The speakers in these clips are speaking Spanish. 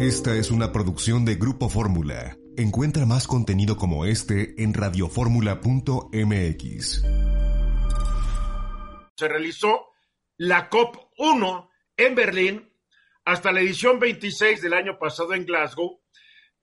Esta es una producción de Grupo Fórmula. Encuentra más contenido como este en radioformula.mx. Se realizó la COP1 en Berlín hasta la edición 26 del año pasado en Glasgow.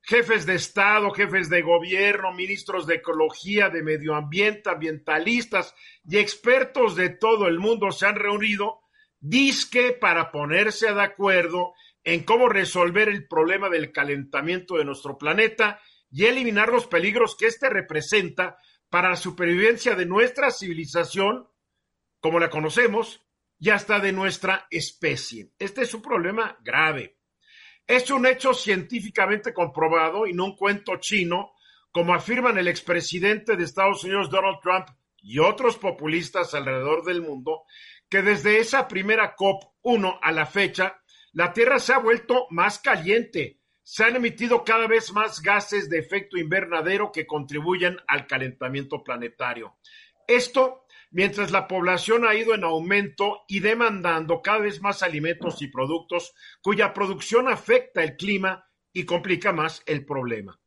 Jefes de Estado, jefes de gobierno, ministros de ecología, de medio ambiente, ambientalistas y expertos de todo el mundo se han reunido disque para ponerse de acuerdo en cómo resolver el problema del calentamiento de nuestro planeta y eliminar los peligros que éste representa para la supervivencia de nuestra civilización, como la conocemos, y hasta de nuestra especie. Este es un problema grave. Es un hecho científicamente comprobado y no un cuento chino, como afirman el expresidente de Estados Unidos Donald Trump y otros populistas alrededor del mundo, que desde esa primera COP1 a la fecha, la Tierra se ha vuelto más caliente, se han emitido cada vez más gases de efecto invernadero que contribuyen al calentamiento planetario. Esto mientras la población ha ido en aumento y demandando cada vez más alimentos y productos cuya producción afecta el clima y complica más el problema.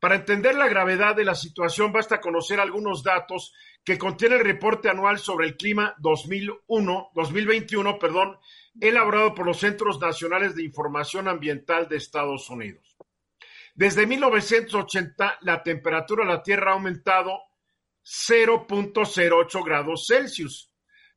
Para entender la gravedad de la situación basta conocer algunos datos que contiene el reporte anual sobre el clima 2001, 2021, perdón, elaborado por los Centros Nacionales de Información Ambiental de Estados Unidos. Desde 1980, la temperatura de la Tierra ha aumentado 0.08 grados Celsius,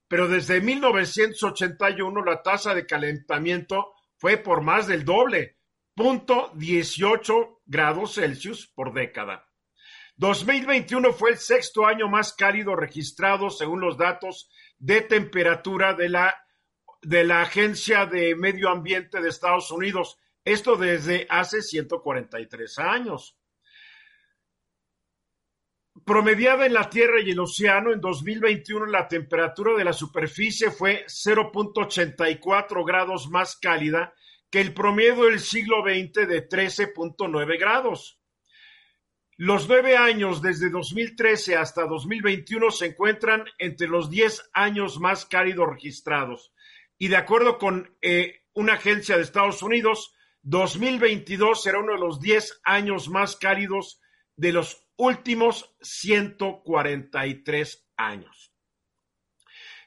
pero desde 1981 la tasa de calentamiento fue por más del doble, 0.18 grados Celsius por década. 2021 fue el sexto año más cálido registrado según los datos de temperatura de la, de la Agencia de Medio Ambiente de Estados Unidos. Esto desde hace 143 años. Promediada en la Tierra y el océano, en 2021 la temperatura de la superficie fue 0.84 grados más cálida que el promedio del siglo XX de 13.9 grados. Los nueve años desde 2013 hasta 2021 se encuentran entre los diez años más cálidos registrados. Y de acuerdo con eh, una agencia de Estados Unidos, 2022 será uno de los diez años más cálidos de los últimos 143 años.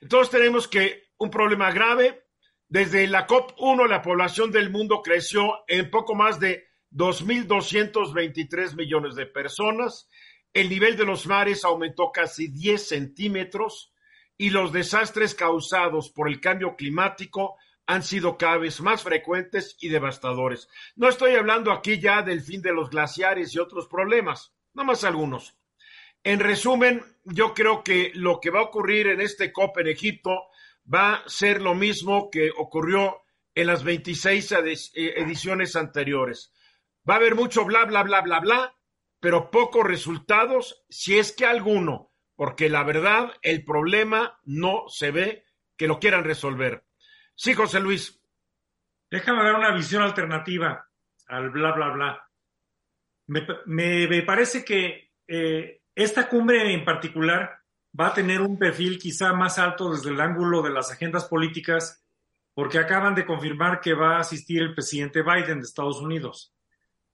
Entonces tenemos que un problema grave. Desde la COP1 la población del mundo creció en poco más de 2.223 millones de personas. El nivel de los mares aumentó casi 10 centímetros y los desastres causados por el cambio climático han sido cada vez más frecuentes y devastadores. No estoy hablando aquí ya del fin de los glaciares y otros problemas nada más algunos. En resumen, yo creo que lo que va a ocurrir en este COP en Egipto va a ser lo mismo que ocurrió en las 26 eh, ediciones anteriores. Va a haber mucho bla, bla, bla, bla, bla, pero pocos resultados, si es que alguno, porque la verdad, el problema no se ve que lo quieran resolver. Sí, José Luis. Déjame dar una visión alternativa al bla, bla, bla. Me, parece que eh, esta cumbre en particular va a tener un perfil quizá más alto desde el ángulo de las agendas políticas, porque acaban de confirmar que va a asistir el presidente Biden de Estados Unidos.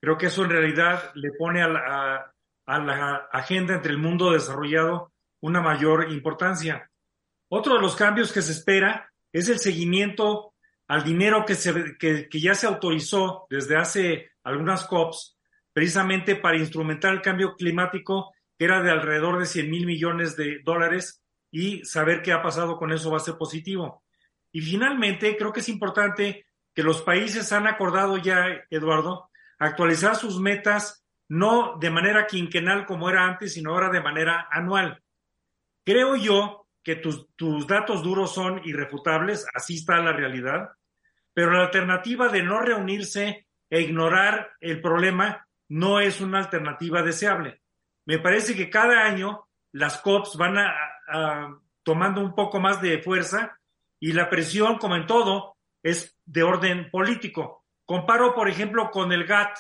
Creo que eso en realidad le pone a la, a, la agenda entre el mundo desarrollado una mayor importancia. Otro de los cambios que se espera es el seguimiento al dinero que, se, que ya se autorizó desde hace algunas COPs precisamente para instrumentar el cambio climático, que era de alrededor de 100 mil millones de dólares, y saber qué ha pasado con eso va a ser positivo. Y finalmente, creo que es importante que los países han acordado ya, Eduardo, actualizar sus metas no de manera quinquenal como era antes, sino ahora de manera anual. Creo yo que tus, tus datos duros son irrefutables, así está la realidad, pero la alternativa de no reunirse e ignorar el problema no es una alternativa deseable. Me parece que cada año las COPs van a, tomando un poco más de fuerza y la presión, como en todo, es de orden político. Comparo, por ejemplo, con el GATT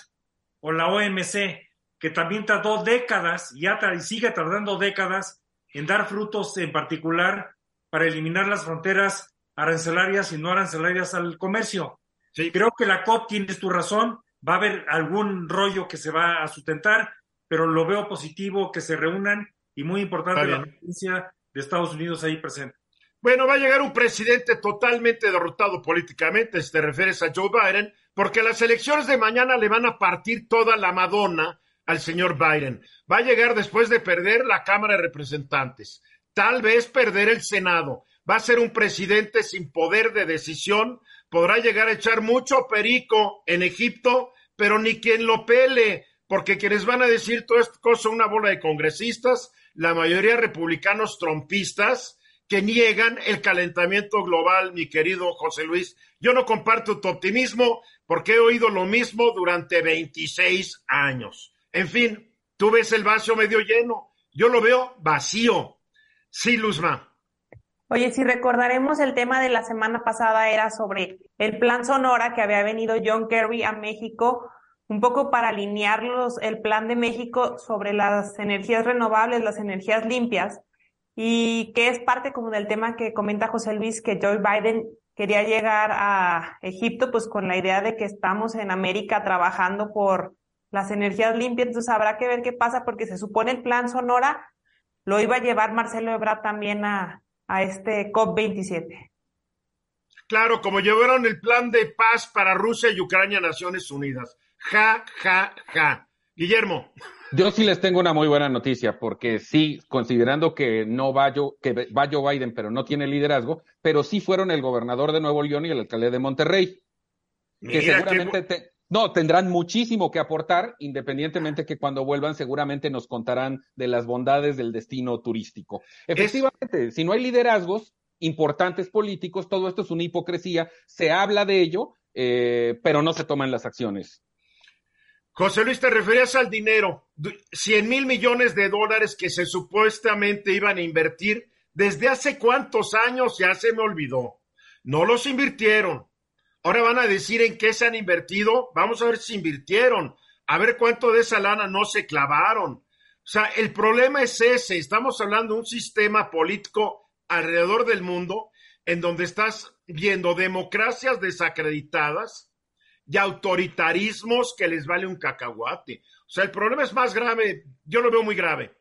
o la OMC, que también tardó décadas y, y sigue tardando décadas en dar frutos en particular para eliminar las fronteras arancelarias y no arancelarias al comercio. Creo que la COP, tienes tu razón, va a haber algún rollo que se va a sustentar, pero lo veo positivo que se reúnan y muy importante la presencia de Estados Unidos ahí presente. Bueno, va a llegar un presidente totalmente derrotado políticamente, si te refieres a Joe Biden, porque las elecciones de mañana le van a partir toda la Madonna al señor Biden. Va a llegar después de perder la Cámara de Representantes, tal vez perder el Senado. Va a ser un presidente sin poder de decisión, podrá llegar a echar mucho perico en Egipto, pero ni quien lo pele, porque quienes van a decir todo esto son una bola de congresistas, la mayoría republicanos trompistas, que niegan el calentamiento global, mi querido José Luis. Yo no comparto tu optimismo porque he oído lo mismo durante 26 años. En fin, tú ves el vaso medio lleno, yo lo veo vacío. Sí, Luzma. Oye, si recordaremos el tema de la semana pasada era sobre el plan Sonora que había venido John Kerry a México, un poco para alinearlos el plan de México sobre las energías renovables, las energías limpias, y que es parte como del tema que comenta José Luis, que Joe Biden quería llegar a Egipto pues con la idea de que estamos en América trabajando por las energías limpias, entonces habrá que ver qué pasa porque se supone el plan Sonora lo iba a llevar Marcelo Ebrard también a, a este COP27. Claro, como llevaron el plan de paz para Rusia y Ucrania, Naciones Unidas. Ja, ja, ja. Guillermo. Yo sí les tengo una muy buena noticia, porque sí, considerando que no va Joe, que va Joe Biden, pero no tiene liderazgo, pero sí fueron el gobernador de Nuevo León y el alcalde de Monterrey. que seguramente no, tendrán muchísimo que aportar, independientemente que cuando vuelvan seguramente nos contarán de las bondades del destino turístico. Efectivamente, si no hay liderazgos importantes políticos, todo esto es una hipocresía, se habla de ello, eh, pero no se toman las acciones. José Luis, te referías al dinero, 100 mil millones de dólares que se supuestamente iban a invertir desde hace cuántos años, ya se me olvidó. No los invirtieron. Ahora van a decir en qué se han invertido. Vamos a ver si invirtieron. A ver cuánto de esa lana no se clavaron. O sea, el problema es ese. Estamos hablando de un sistema político alrededor del mundo en donde estás viendo democracias desacreditadas y autoritarismos que les vale un cacahuate. O sea, el problema es más grave. Yo lo veo muy grave.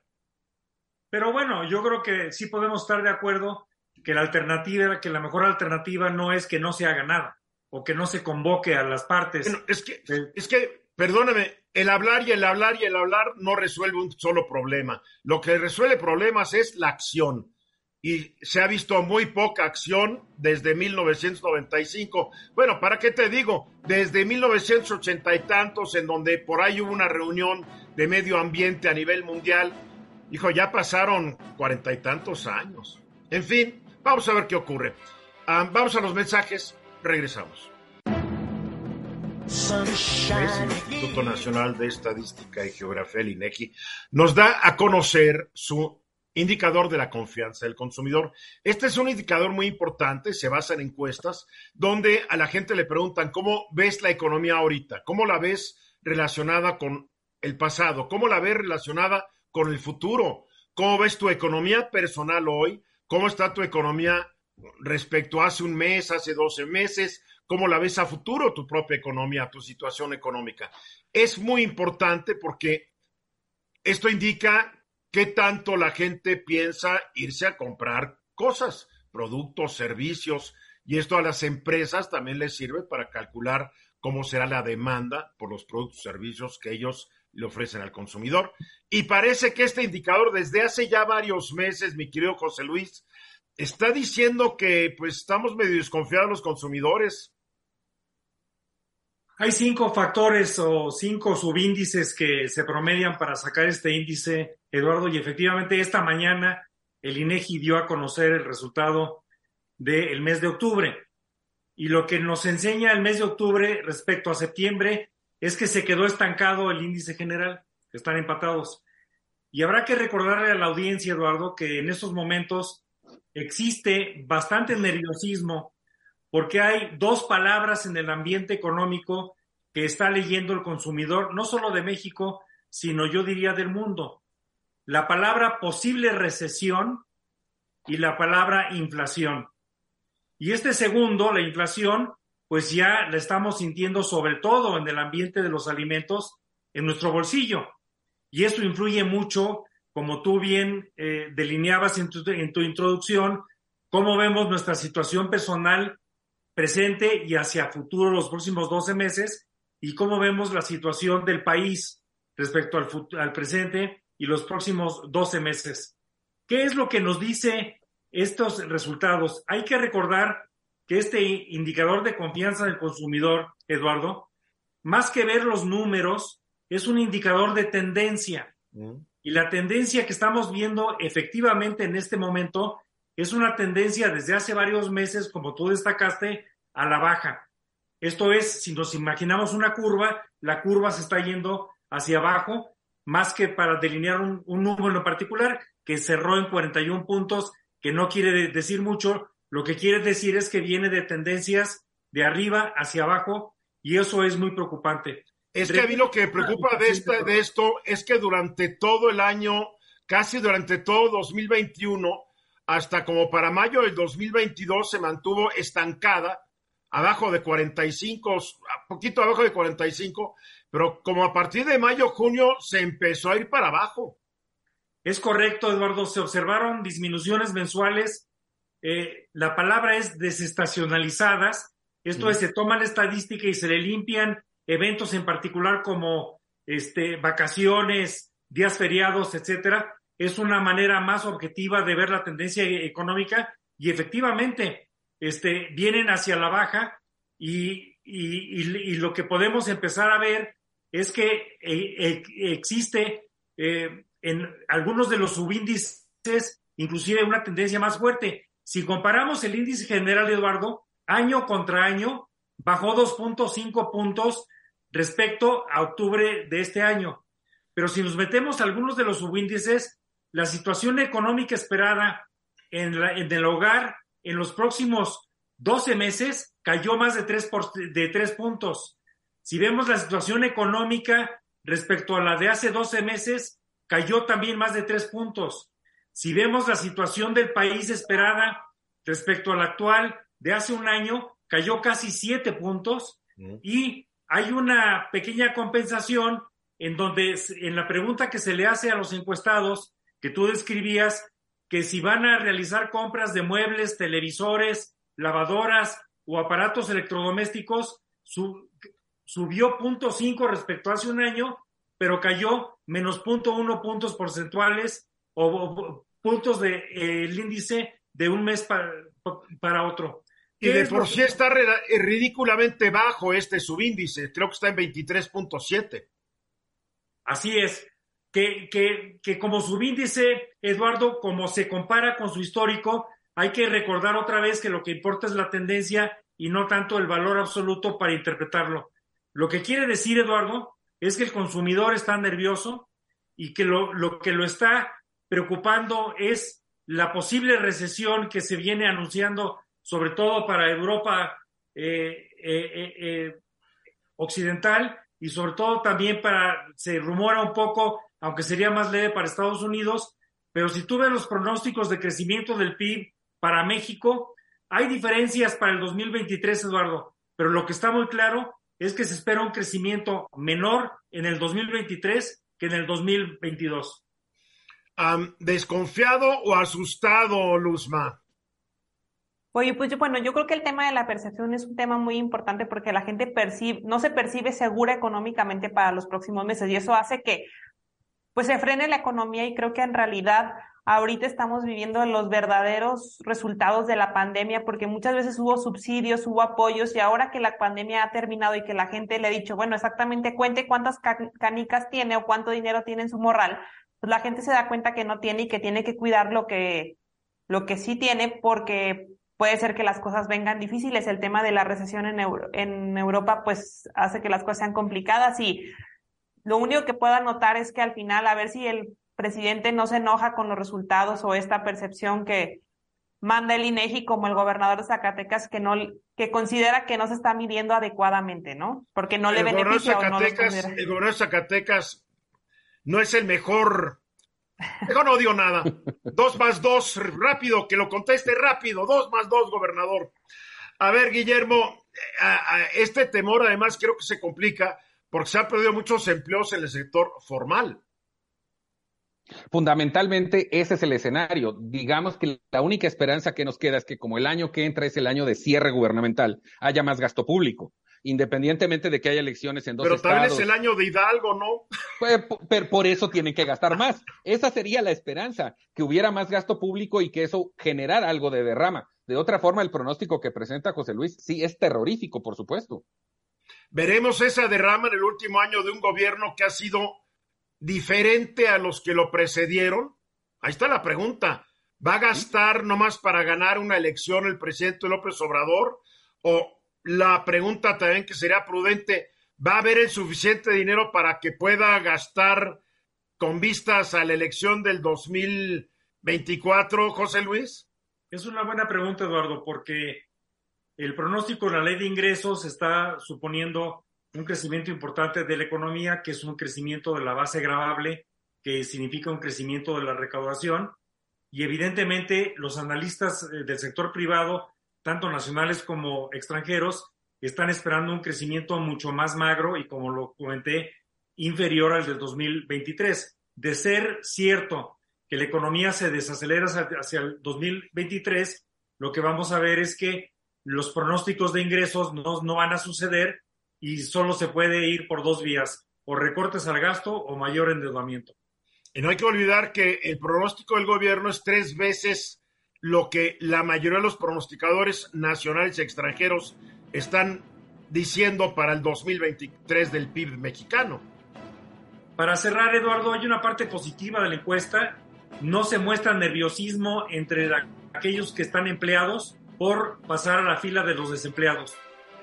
Pero bueno, yo creo que sí podemos estar de acuerdo que la alternativa, que la mejor alternativa no es que no se haga nada o que no se convoque a las partes. es que, es que, perdóname, el hablar y el hablar y el hablar no resuelve un solo problema. Lo que resuelve problemas es la acción. Y se ha visto muy poca acción desde 1995. Bueno, ¿para qué te digo? Desde 1980 y tantos, en donde por ahí hubo una reunión de medio ambiente a nivel mundial. Hijo, ya pasaron cuarenta y tantos años. En fin, vamos a ver qué ocurre. Ah, vamos a los mensajes regresamos. El Instituto Nacional de Estadística y Geografía, el INEGI, nos da a conocer su indicador de la confianza del consumidor. Este es un indicador muy importante, se basa en encuestas, donde a la gente le preguntan cómo ves la economía ahorita, cómo la ves relacionada con el pasado, cómo la ves relacionada con el futuro, cómo ves tu economía personal hoy, cómo está tu economía respecto a hace un mes, hace 12 meses, cómo la ves a futuro tu propia economía, tu situación económica. Es muy importante porque esto indica qué tanto la gente piensa irse a comprar cosas, productos, servicios, y esto a las empresas también les sirve para calcular cómo será la demanda por los productos y servicios que ellos le ofrecen al consumidor. Y parece que este indicador desde hace ya varios meses, mi querido José Luis, está diciendo que pues estamos medio desconfiados los consumidores. Hay cinco factores o cinco subíndices que se promedian para sacar este índice, Eduardo, y efectivamente esta mañana el INEGI dio a conocer el resultado del mes de octubre. Y lo que nos enseña el mes de octubre respecto a septiembre es que se quedó estancado el índice general, están empatados. Y habrá que recordarle a la audiencia, Eduardo, que en estos momentos existe bastante nerviosismo porque hay dos palabras en el ambiente económico que está leyendo el consumidor, no solo de México, sino yo diría del mundo. La palabra posible recesión y la palabra inflación. Y este segundo, la inflación, pues ya la estamos sintiendo sobre todo en el ambiente de los alimentos en nuestro bolsillo. Y eso influye mucho, como tú bien eh, delineabas en tu, en tu introducción, cómo vemos nuestra situación personal presente y hacia futuro los próximos 12 meses y cómo vemos la situación del país respecto al, al presente y los próximos 12 meses. ¿Qué es lo que nos dice estos resultados? Hay que recordar que este indicador de confianza del consumidor, Eduardo, más que ver los números, es un indicador de tendencia. Mm. Y la tendencia que estamos viendo efectivamente en este momento es una tendencia desde hace varios meses, como tú destacaste, a la baja. Esto es, si nos imaginamos una curva, la curva se está yendo hacia abajo, más que para delinear un, número en particular, que cerró en 41 puntos, que no quiere decir mucho, lo que quiere decir es que viene de tendencias de arriba hacia abajo y eso es muy preocupante. Es que a mí lo que preocupa de, de esto es que durante todo el año, casi durante todo 2021, hasta como para mayo del 2022 se mantuvo estancada, abajo de 45, poquito abajo de 45, pero como a partir de mayo, junio se empezó a ir para abajo. Es correcto, Eduardo, se observaron disminuciones mensuales, eh, la palabra es desestacionalizadas, esto es, se toma la estadística y se le limpian eventos en particular como este, vacaciones, días feriados, etcétera, es una manera más objetiva de ver la tendencia económica y efectivamente este, vienen hacia la baja y, lo que podemos empezar a ver es que eh, eh, existe eh, en algunos de los subíndices inclusive una tendencia más fuerte. Si comparamos el índice general, Eduardo, año contra año, bajó 2.5 puntos respecto a octubre de este año. Pero si nos metemos a algunos de los subíndices, la situación económica esperada en, el hogar en los próximos 12 meses cayó más de 3, de 3 puntos. Si vemos la situación económica respecto a la de hace 12 meses, cayó también más de 3 puntos. Si vemos la situación del país esperada respecto a la actual de hace un año, cayó casi 7 puntos. Y hay una pequeña compensación en donde en la pregunta que se le hace a los encuestados, que tú describías, que si van a realizar compras de muebles, televisores, lavadoras o aparatos electrodomésticos, subió 0.5 respecto a hace un año, pero cayó menos 0.1 puntos porcentuales o, puntos del de, eh, índice de un mes para, para otro. Y de por sí está eh, ridículamente bajo este subíndice, creo que está en 23.7. Así es que, que, que como subíndice, Eduardo, como se compara con su histórico, hay que recordar otra vez que lo que importa es la tendencia y no tanto el valor absoluto para interpretarlo. Lo que quiere decir, Eduardo, es que el consumidor está nervioso y que lo, lo que lo está preocupando es la posible recesión que se viene anunciando, sobre todo para Europa eh, eh, eh, occidental y sobre todo también para, se rumora un poco aunque sería más leve para Estados Unidos, pero si tú ves los pronósticos de crecimiento del PIB para México, hay diferencias para el 2023, Eduardo, pero lo que está muy claro es que se espera un crecimiento menor en el 2023 que en el 2022. ¿Desconfiado o asustado, Luzma? Oye, pues yo, bueno, yo creo que el tema de la percepción es un tema muy importante porque la gente percibe, no se percibe segura económicamente para los próximos meses y eso hace que pues se frene la economía y creo que en realidad ahorita estamos viviendo los verdaderos resultados de la pandemia porque muchas veces hubo subsidios, hubo apoyos y ahora que la pandemia ha terminado y que la gente le ha dicho, bueno, exactamente cuente cuántas canicas tiene o cuánto dinero tiene en su morral, pues la gente se da cuenta que no tiene y que tiene que cuidar lo que, lo que sí tiene porque puede ser que las cosas vengan difíciles. El tema de la recesión en, en Europa pues hace que las cosas sean complicadas y lo único que puedo anotar es que al final, a ver si el presidente no se enoja con los resultados o esta percepción que manda el INEGI como el gobernador de Zacatecas que no que considera que no se está midiendo adecuadamente, ¿no? Porque no le beneficia o no El gobernador de Zacatecas no es el mejor. Mejor no digo nada. Dos más dos, rápido, que lo conteste rápido. Dos más dos, gobernador. A ver, Guillermo, este temor además creo que se complica porque se han perdido muchos empleos en el sector formal. Fundamentalmente ese es el escenario. Digamos que la única esperanza que nos queda es que como el año que entra es el año de cierre gubernamental, haya más gasto público, independientemente de que haya elecciones en dos estados. Pero tal vez el año de Hidalgo, ¿no? Por, por eso tienen que gastar más. Esa sería la esperanza, que hubiera más gasto público y que eso generara algo de derrama. De otra forma, el pronóstico que presenta José Luis sí es terrorífico, por supuesto. Veremos esa derrama en el último año de un gobierno que ha sido diferente a los que lo precedieron? Ahí está la pregunta. ¿Va a gastar nomás para ganar una elección el presidente López Obrador? O la pregunta también que sería prudente, ¿va a haber el suficiente dinero para que pueda gastar con vistas a la elección del 2024, José Luis? Es una buena pregunta, Eduardo, porque el pronóstico de la ley de ingresos está suponiendo un crecimiento importante de la economía, que es un crecimiento de la base gravable, que significa un crecimiento de la recaudación. Y evidentemente los analistas eh, del sector privado, tanto nacionales como extranjeros, están esperando un crecimiento mucho más magro y, como lo comenté, inferior al del 2023. De ser cierto que la economía se desacelera hacia el 2023, lo que vamos a ver es que los pronósticos de ingresos no, no van a suceder y solo se puede ir por dos vías, o recortes al gasto o mayor endeudamiento. Y no hay que olvidar que el pronóstico del gobierno es tres veces lo que la mayoría de los pronosticadores nacionales y extranjeros están diciendo para el 2023 del PIB mexicano. Para cerrar, Eduardo, hay una parte positiva de la encuesta. No se muestra nerviosismo entre aquellos que están empleados por pasar a la fila de los desempleados.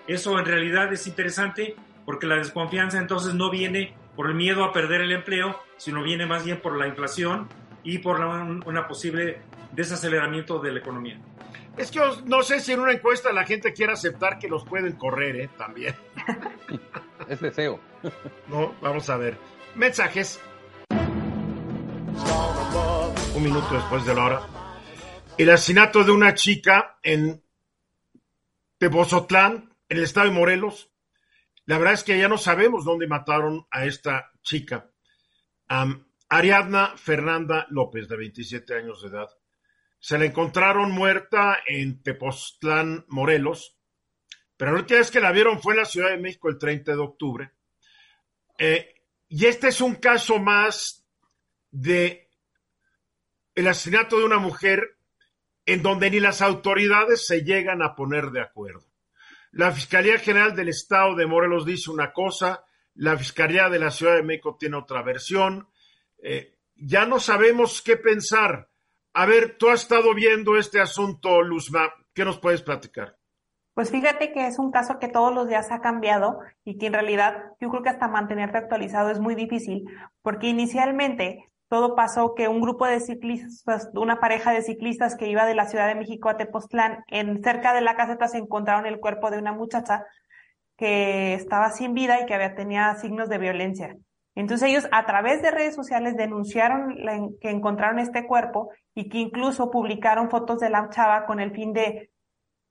Eso en realidad es interesante porque la desconfianza entonces no viene por el miedo a perder el empleo, sino viene más bien por la inflación y por una posible desaceleramiento de la economía. Es que no sé si en una encuesta la gente quiere aceptar que los pueden correr, ¿eh? También. es deseo. no, vamos a ver. Mensajes. Un minuto después de la hora. El asesinato de una chica en Tebozotlán, en el estado de Morelos. La verdad es que ya no sabemos dónde mataron a esta chica. Ariadna Fernanda López, de 27 años de edad. Se la encontraron muerta en Tepoztlán, Morelos, pero la última vez que la vieron fue en la Ciudad de México el 30 de octubre. Eh, y este es un caso más de el asesinato de una mujer en donde ni las autoridades se llegan a poner de acuerdo. La Fiscalía General del Estado de Morelos dice una cosa, la Fiscalía de la Ciudad de México tiene otra versión. Eh, ya no sabemos qué pensar. A ver, tú has estado viendo este asunto, Luzma. ¿Qué nos puedes platicar? Pues fíjate que es un caso que todos los días ha cambiado y que en realidad yo creo que hasta mantenerte actualizado es muy difícil, porque inicialmente todo pasó que un grupo de ciclistas, una pareja de ciclistas que iba de la Ciudad de México a Tepoztlán, en cerca de la caseta se encontraron el cuerpo de una muchacha que estaba sin vida y que había tenía signos de violencia. Entonces ellos a través de redes sociales denunciaron que encontraron este cuerpo y que incluso publicaron fotos de la chava con el fin de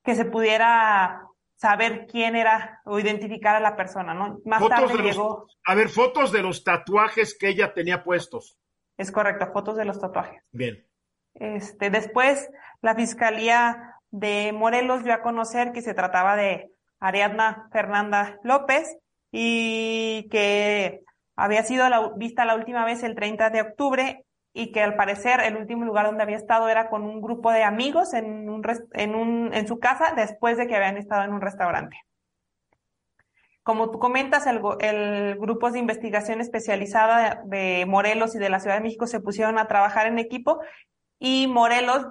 que se pudiera saber quién era o identificar a la persona, ¿no? Más tarde llegó. a ver, fotos de los tatuajes que ella tenía puestos. Es correcto, fotos de los tatuajes. Bien. Este, después, la Fiscalía de Morelos dio a conocer que se trataba de Ariadna Fernanda López y que había sido la, vista la última vez el 30 de octubre y que al parecer el último lugar donde había estado era con un grupo de amigos en, un, en, un, en su casa después de que habían estado en un restaurante. Como tú comentas, el, el grupos de investigación especializada de Morelos y de la Ciudad de México se pusieron a trabajar en equipo y Morelos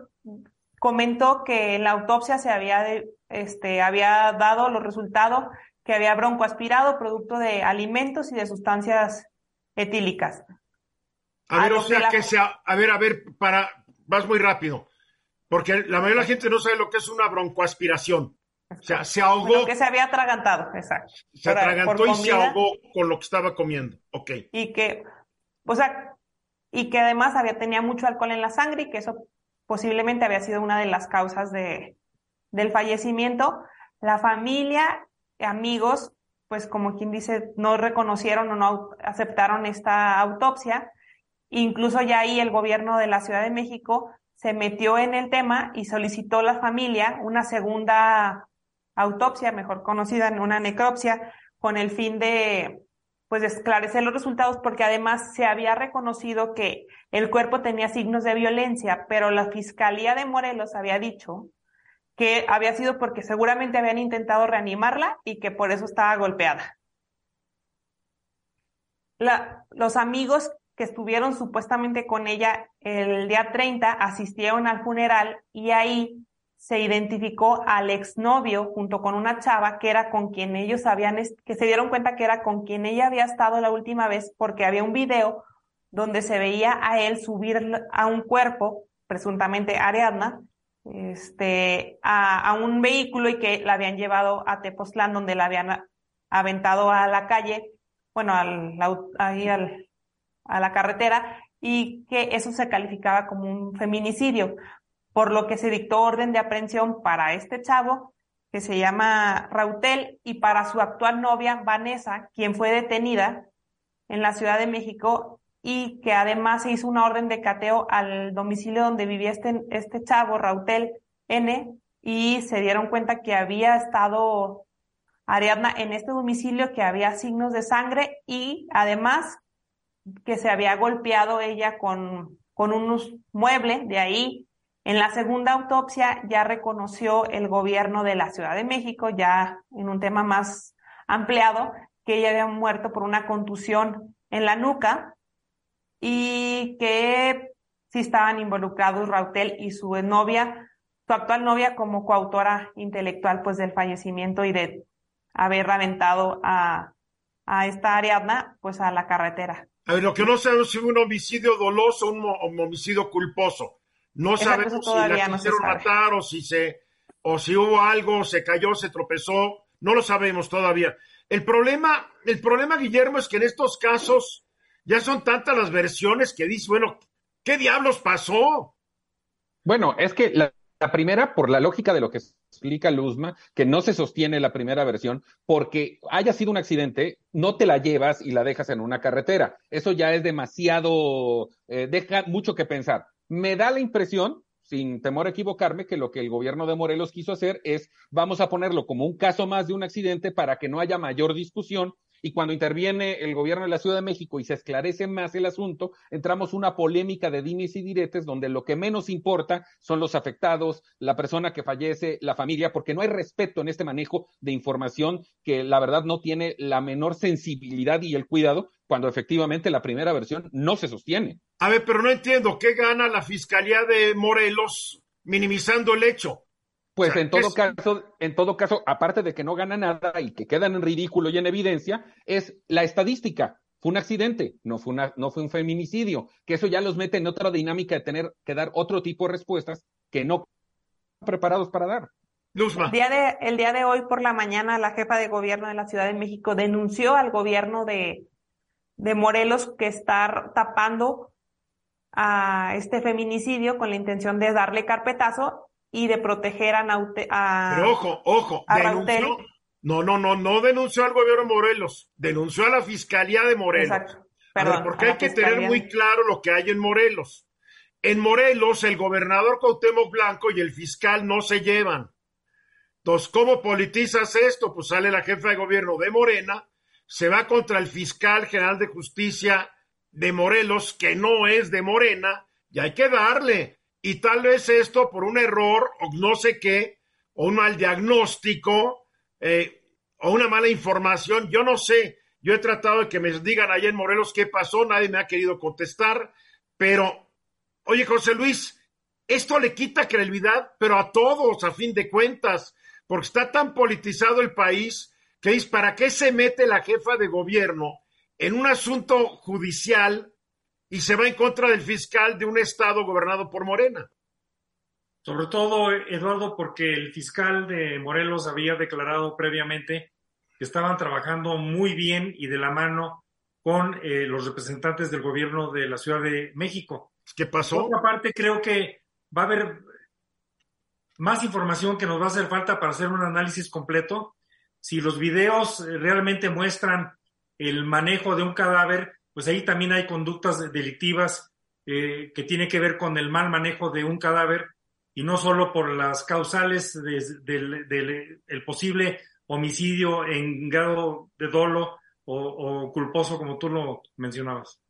comentó que en la autopsia se había, este, había dado los resultados que había broncoaspirado producto de alimentos y de sustancias etílicas. A ver, o sea, que sea, a ver, a ver, para, vas muy rápido, porque la mayoría de la gente no sabe lo que es una broncoaspiración. O sea, se ahogó. que se había atragantado, exacto. Se atragantó y se ahogó con lo que estaba comiendo. Ok. Y que, o sea, y que además había, tenía mucho alcohol en la sangre y que eso posiblemente había sido una de las causas de, del fallecimiento. La familia amigos, pues como quien dice, no reconocieron o no aceptaron esta autopsia. Incluso ya ahí el gobierno de la Ciudad de México se metió en el tema y solicitó a la familia una segunda autopsia, mejor conocida en una necropsia, con el fin de pues esclarecer los resultados porque además se había reconocido que el cuerpo tenía signos de violencia, pero la Fiscalía de Morelos había dicho que había sido porque seguramente habían intentado reanimarla y que por eso estaba golpeada. Los amigos que estuvieron supuestamente con ella el día 30 asistieron al funeral y ahí se identificó al exnovio junto con una chava que era con quien ellos habían, que se dieron cuenta que era con quien ella había estado la última vez porque había un video donde se veía a él subir a un cuerpo, presuntamente Ariadna, este, a, a un vehículo y que la habían llevado a Tepoztlán donde la habían aventado a la calle, bueno, al, ahí al, a la carretera y que eso se calificaba como un feminicidio por lo que se dictó orden de aprehensión para este chavo, que se llama Rautel, y para su actual novia, Vanessa, quien fue detenida en la Ciudad de México y que además se hizo una orden de cateo al domicilio donde vivía este, este chavo, Rautel N, y se dieron cuenta que había estado Ariadna en este domicilio, que había signos de sangre y además que se había golpeado ella con, con unos muebles de ahí en la segunda autopsia ya reconoció el gobierno de la Ciudad de México, ya en un tema más ampliado, que ella había muerto por una contusión en la nuca y que sí estaban involucrados Rautel y su novia, su actual novia como coautora intelectual pues del fallecimiento y de haber aventado a, a esta Ariadna pues a la carretera. A ver, lo que no sabemos si un homicidio doloso o un homicidio culposo. No sabemos si la quisieron matar o si se o si hubo algo, se cayó, se tropezó, no lo sabemos todavía. El problema, el problema, Guillermo, es que en estos casos ya son tantas las versiones que dice, bueno, ¿qué diablos pasó? Bueno, es que la, la primera, por la lógica de lo que explica Luzma, que no se sostiene la primera versión, porque haya sido un accidente, no te la llevas y la dejas en una carretera. Eso ya es demasiado, eh, deja mucho que pensar. Me da la impresión, sin temor a equivocarme, que lo que el gobierno de Morelos quiso hacer es, vamos a ponerlo como un caso más de un accidente para que no haya mayor discusión y cuando interviene el gobierno de la Ciudad de México y se esclarece más el asunto, entramos una polémica de dimes y diretes donde lo que menos importa son los afectados, la persona que fallece, la familia, porque no hay respeto en este manejo de información que la verdad no tiene la menor sensibilidad y el cuidado cuando efectivamente la primera versión no se sostiene. A ver, pero no entiendo, ¿qué gana la Fiscalía de Morelos minimizando el hecho? Pues en todo caso, en todo caso, aparte de que no gana nada y que quedan en ridículo y en evidencia, es la estadística. Fue un accidente, no fue, una, no fue un feminicidio, que eso ya los mete en otra dinámica de tener que dar otro tipo de respuestas que no preparados para dar. El día, de, el día de hoy por la mañana, la jefa de gobierno de la Ciudad de México denunció al gobierno de, de Morelos que está tapando a este feminicidio con la intención de darle carpetazo y de proteger a Naute, a, Pero ojo, ojo, denunció, no, no, no, no denunció al gobierno de Morelos, denunció a la Fiscalía de Morelos. Exacto. Perdón, porque hay que tener muy claro lo que hay en Morelos. En Morelos, el gobernador Cuauhtémoc Blanco y el fiscal no se llevan. Entonces, ¿cómo politizas esto? Pues sale la jefa de gobierno de Morena, se va contra el fiscal general de justicia de Morelos, que no es de Morena, y hay que darle y tal vez esto por un error o no sé qué, o un mal diagnóstico, eh, o una mala información, yo no sé. Yo he tratado de que me digan allá en Morelos qué pasó, nadie me ha querido contestar, pero, oye José Luis, esto le quita credibilidad, pero a todos, a fin de cuentas, porque está tan politizado el país que es para qué se mete la jefa de gobierno en un asunto judicial y se va en contra del fiscal de un estado gobernado por Morena. Sobre todo, Eduardo, porque el fiscal de Morelos había declarado previamente que estaban trabajando muy bien y de la mano con eh, los representantes del gobierno de la Ciudad de México. ¿Qué pasó? Por otra parte, creo que va a haber más información que nos va a hacer falta para hacer un análisis completo, si los videos eh, realmente muestran el manejo de un cadáver, pues ahí también hay conductas delictivas eh, que tienen que ver con el mal manejo de un cadáver y no solo por las causales del posible homicidio en grado de dolo o, culposo, como tú lo mencionabas.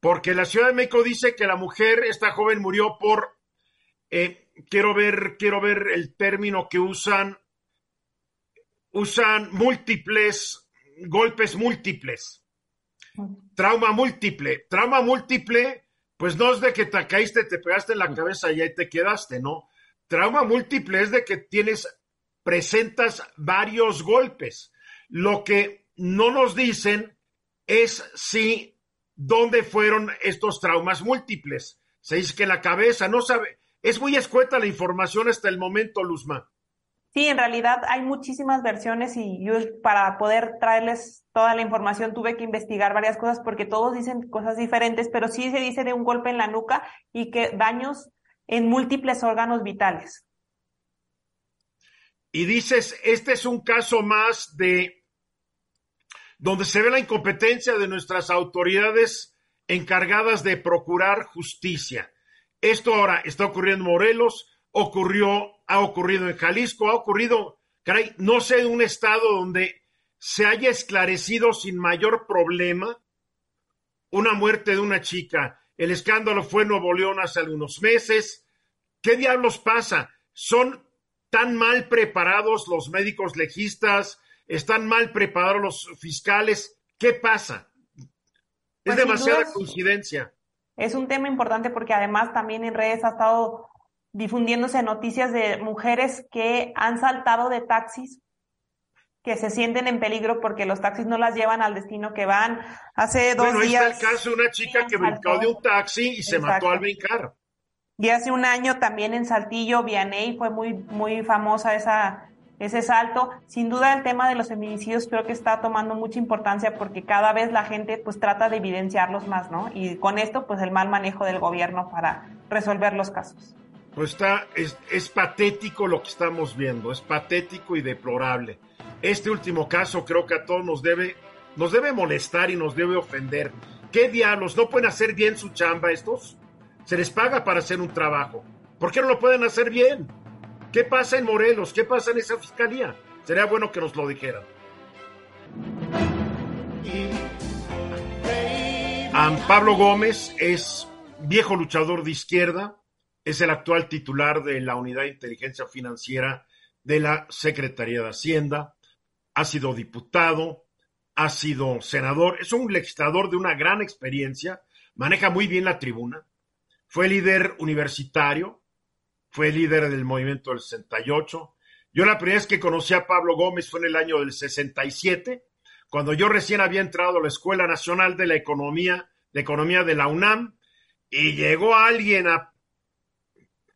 Porque la Ciudad de México dice que la mujer, esta joven, murió por, eh, quiero ver, quiero ver el término que usan, usan múltiples, golpes múltiples. Trauma múltiple. Trauma múltiple, pues no es de que te caíste, te pegaste en la cabeza y ahí te quedaste, ¿no? Trauma múltiple es de que tienes, presentas varios golpes. Lo que no nos dicen es si, dónde fueron estos traumas múltiples. Se dice que la cabeza no sabe, es muy escueta la información hasta el momento, Luzma. Sí, en realidad hay muchísimas versiones y yo para poder traerles toda la información tuve que investigar varias cosas porque todos dicen cosas diferentes, pero sí se dice de un golpe en la nuca y que daños en múltiples órganos vitales. Y dices, este es un caso más de donde se ve la incompetencia de nuestras autoridades encargadas de procurar justicia. Esto ahora está ocurriendo en Morelos, ocurrió ha ocurrido en Jalisco, ha ocurrido, caray, no sé, un estado donde se haya esclarecido sin mayor problema una muerte de una chica. El escándalo fue en Nuevo León hace algunos meses. ¿Qué diablos pasa? ¿Son tan mal preparados los médicos legistas? ¿Están mal preparados los fiscales? ¿Qué pasa? es pues demasiada coincidencia. Es un tema importante porque además también en redes ha estado difundiéndose noticias de mujeres que han saltado de taxis, que se sienten en peligro porque los taxis no las llevan al destino que van. Hace dos días. Bueno, está el caso de una chica que brincó de un taxi y se mató al brincar. Y hace un año también en Saltillo, Vianey, fue muy, muy famosa esa, ese salto. Sin duda el tema de los feminicidios creo que está tomando mucha importancia porque cada vez la gente pues trata de evidenciarlos más, ¿no? Y con esto pues el mal manejo del gobierno para resolver los casos. Pues está, es, es patético lo que estamos viendo, es patético y deplorable. Este último caso creo que a todos nos debe, nos debe molestar y nos debe ofender. ¿Qué diablos? ¿No pueden hacer bien su chamba estos? Se les paga para hacer un trabajo. ¿Por qué no lo pueden hacer bien? ¿Qué pasa en Morelos? ¿Qué pasa en esa fiscalía? Sería bueno que nos lo dijeran. Pablo Gómez es viejo luchador de izquierda, es el actual titular de la Unidad de Inteligencia Financiera de la Secretaría de Hacienda, ha sido diputado, ha sido senador, es un legislador de una gran experiencia, maneja muy bien la tribuna, fue líder universitario, fue líder del movimiento del 68. Yo la primera vez que conocí a Pablo Gómez fue en el año del 67, cuando yo recién había entrado a la Escuela Nacional de la Economía, de Economía de la UNAM, y llegó alguien a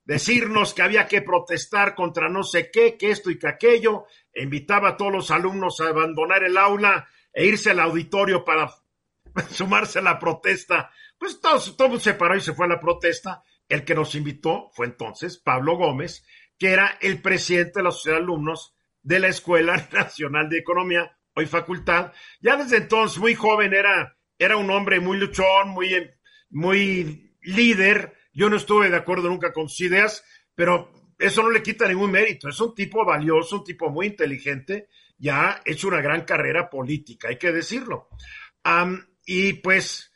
decirnos que había que protestar contra no sé qué, que esto y que aquello, e invitaba a todos los alumnos a abandonar el aula e irse al auditorio para sumarse a la protesta. Pues todo, se paró y se fue a la protesta. El que nos invitó fue entonces Pablo Gómez, que era el presidente de la Sociedad de Alumnos de la Escuela Nacional de Economía, hoy facultad. Ya desde entonces, muy joven, era, era un hombre muy luchón, muy, muy líder, yo no estuve de acuerdo nunca con sus ideas, pero eso no le quita ningún mérito. Es un tipo valioso, un tipo muy inteligente, ya ha hecho una gran carrera política, hay que decirlo. y pues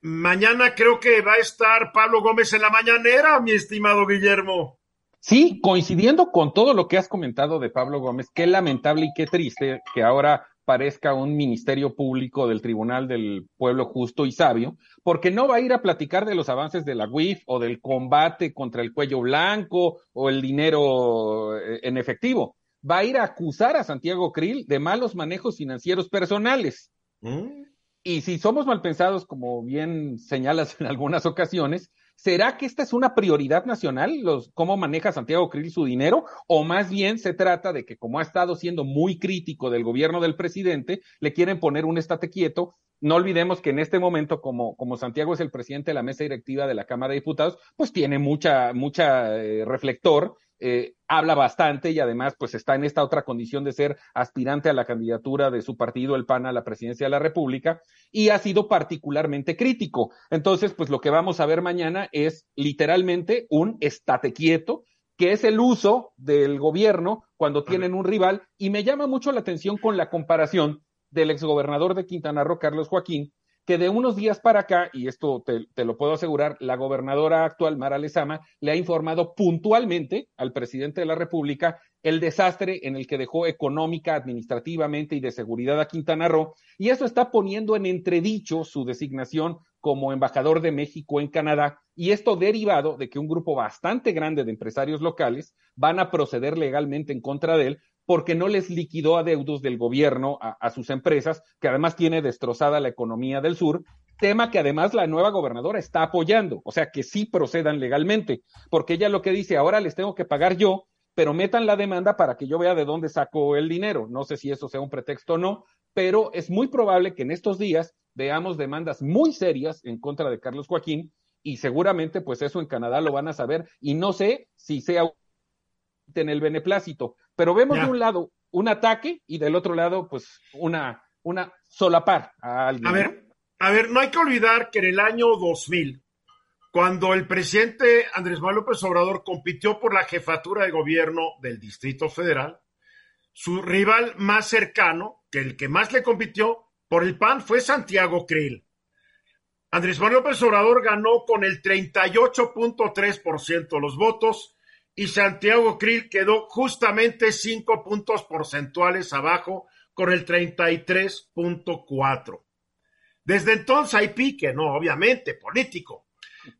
mañana creo que va a estar Pablo Gómez en la mañanera, mi estimado Guillermo. Sí, coincidiendo con todo lo que has comentado de Pablo Gómez, qué lamentable y qué triste que ahora parezca un ministerio público del Tribunal del Pueblo Justo y Sabio, porque no va a ir a platicar de los avances de la UIF o del combate contra el cuello blanco o el dinero eh, en efectivo. Va a ir a acusar a Santiago Krill de malos manejos financieros personales. ¿Mm? Y si somos mal pensados, como bien señalas en algunas ocasiones, ¿Será que esta es una prioridad nacional, los, cómo maneja Santiago Krill su dinero? ¿O más bien se trata de que, como ha estado siendo muy crítico del gobierno del presidente, le quieren poner un estate quieto? No olvidemos que en este momento, como, como Santiago es el presidente de la mesa directiva de la Cámara de Diputados, pues tiene mucha, mucha eh, reflector eh, habla bastante y además pues está en esta otra condición de ser aspirante a la candidatura de su partido, el PAN, a la presidencia de la República y ha sido particularmente crítico. Entonces, pues lo que vamos a ver mañana es literalmente un estate quieto, que es el uso del gobierno cuando tienen un rival y me llama mucho la atención con la comparación del exgobernador de Quintana Roo, Carlos Joaquín, que de unos días para acá, y esto te, lo puedo asegurar, la gobernadora actual, Mara Lezama, le ha informado puntualmente al presidente de la República el desastre en el que dejó económica, administrativamente y de seguridad a Quintana Roo, y eso está poniendo en entredicho su designación como embajador de México en Canadá, y esto derivado de que un grupo bastante grande de empresarios locales van a proceder legalmente en contra de él porque no les liquidó adeudos del gobierno a, sus empresas, que además tiene destrozada la economía del sur, tema que además la nueva gobernadora está apoyando, o sea, que sí procedan legalmente, porque ella lo que dice, ahora les tengo que pagar yo, pero metan la demanda para que yo vea de dónde saco el dinero. No sé si eso sea un pretexto o no, pero es muy probable que en estos días veamos demandas muy serias en contra de Carlos Joaquín y seguramente pues eso en Canadá lo van a saber y no sé si sea en el beneplácito, pero vemos de un lado un ataque y del otro lado, pues, una, una solapar a alguien. A ver, a ver, no hay que olvidar que en el año 2000, cuando el presidente Andrés Manuel López Obrador compitió por la jefatura de gobierno del Distrito Federal, su rival más cercano, que el que más le compitió por el PAN, fue Santiago Krill. Andrés Manuel López Obrador ganó con el 38.3% de los votos y Santiago Krill quedó justamente cinco puntos porcentuales abajo con el 33.4. Desde entonces hay pique, no, obviamente, político.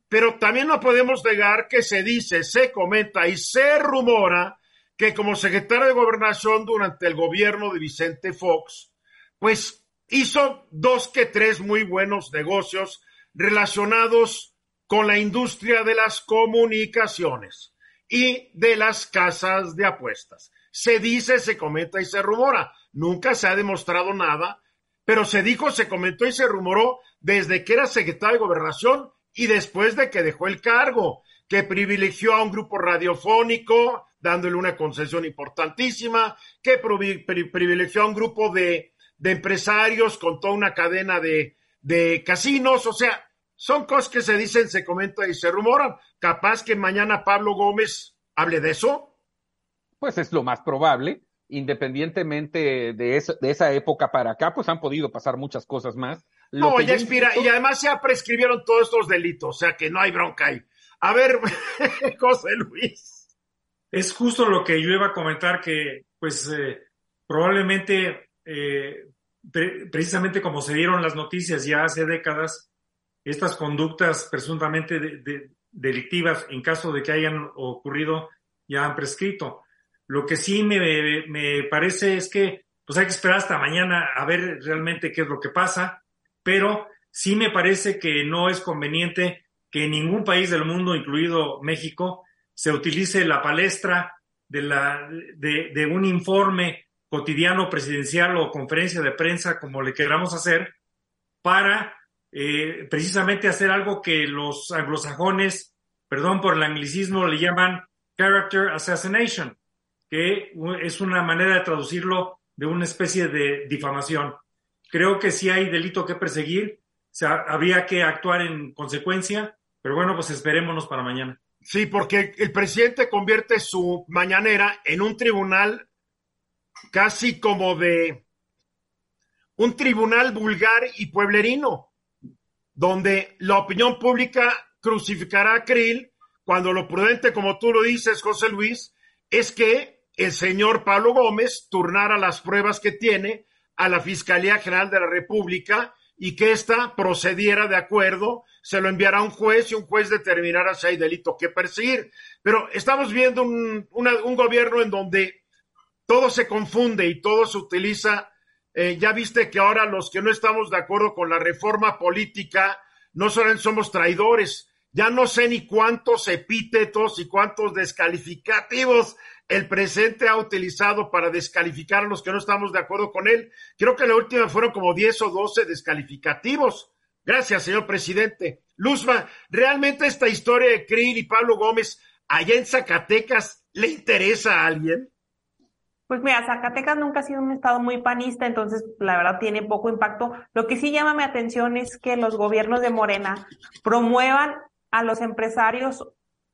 Pero también no podemos negar que se dice, se comenta y se rumora que como secretario de gobernación durante el gobierno de Vicente Fox, pues hizo dos que tres muy buenos negocios relacionados con la industria de las comunicaciones y de las casas de apuestas. Se dice, se comenta y se rumora. Nunca se ha demostrado nada, pero se dijo, se comentó y se rumoró desde que era secretario de gobernación y después de que dejó el cargo, que privilegió a un grupo radiofónico, dándole una concesión importantísima, que privilegió a un grupo de, empresarios con toda una cadena de, de casinos, o sea, son cosas que se dicen, se comentan y se rumoran. Capaz que mañana Pablo Gómez hable de eso. Pues es lo más probable. Independientemente de, de esa época para acá, pues han podido pasar muchas cosas más. no, ya expira. Y además ya prescribieron todos estos delitos, o sea que no hay bronca ahí. A ver, José Luis. Es justo lo que yo iba a comentar, que pues eh, probablemente, eh, precisamente como se dieron las noticias ya hace décadas, estas conductas presuntamente delictivas, en caso de que hayan ocurrido, ya han prescrito. Lo que sí me, me, parece es que pues hay que esperar hasta mañana a ver realmente qué es lo que pasa, pero sí me parece que no es conveniente que en ningún país del mundo, incluido México, se utilice la palestra de, la, de, de un informe cotidiano presidencial o conferencia de prensa, como le queramos hacer, para eh, precisamente hacer algo que los anglosajones, perdón por el anglicismo, le llaman character assassination, que es una manera de traducirlo de una especie de difamación. Creo que si hay delito que perseguir, o habría que actuar en consecuencia, pero bueno, pues esperémonos para mañana. Sí, porque el presidente convierte su mañanera en un tribunal casi como de un tribunal vulgar y pueblerino donde la opinión pública crucificará a Krill cuando lo prudente, como tú lo dices, José Luis, es que el señor Pablo Gómez turnara las pruebas que tiene a la Fiscalía General de la República y que ésta procediera de acuerdo, se lo enviará a un juez y un juez determinará si hay delito que perseguir. Pero estamos viendo un, un gobierno en donde todo se confunde y todo se utiliza eh, ya viste que ahora los que no estamos de acuerdo con la reforma política no solo somos traidores, ya no sé ni cuántos epítetos y cuántos descalificativos el presente ha utilizado para descalificar a los que no estamos de acuerdo con él. Creo que la última fueron como 10 o 12 descalificativos. Gracias, señor presidente. Luzma, realmente esta historia de Krill y Pablo Gómez allá en Zacatecas le interesa a alguien? Pues mira, Zacatecas nunca ha sido un estado muy panista, entonces la verdad tiene poco impacto. Lo que sí llama mi atención es que los gobiernos de Morena promuevan a los empresarios